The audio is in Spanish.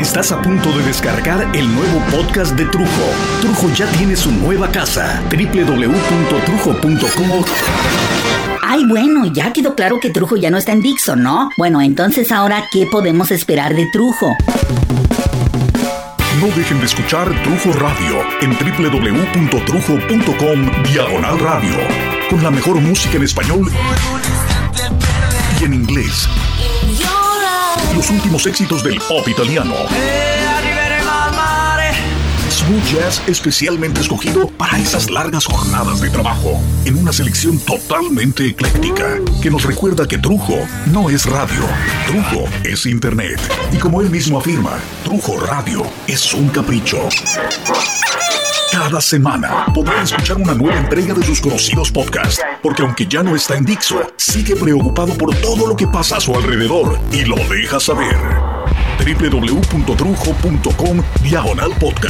Estás a punto de descargar el nuevo podcast de Trujo. Trujo ya tiene su nueva casa, www.trujo.com. Ay, bueno, ya quedó claro que Trujo ya no está en Dixon, ¿no? Bueno, entonces ahora, ¿qué podemos esperar de Trujo? No dejen de escuchar Trujo Radio en www.trujo.com diagonal radio. Con la mejor música en español y en inglés. Los últimos éxitos del pop italiano. Smooth Jazz especialmente escogido para esas largas jornadas de trabajo, en una selección totalmente ecléctica, que nos recuerda que Trujo no es radio, Trujo es Internet. Y como él mismo afirma, Trujo Radio es un capricho. Cada semana podrán escuchar una nueva entrega de sus conocidos podcasts, porque aunque ya no está en Dixo, sigue preocupado por todo lo que pasa a su alrededor y lo deja saber. www.trujo.com diagonal podcast.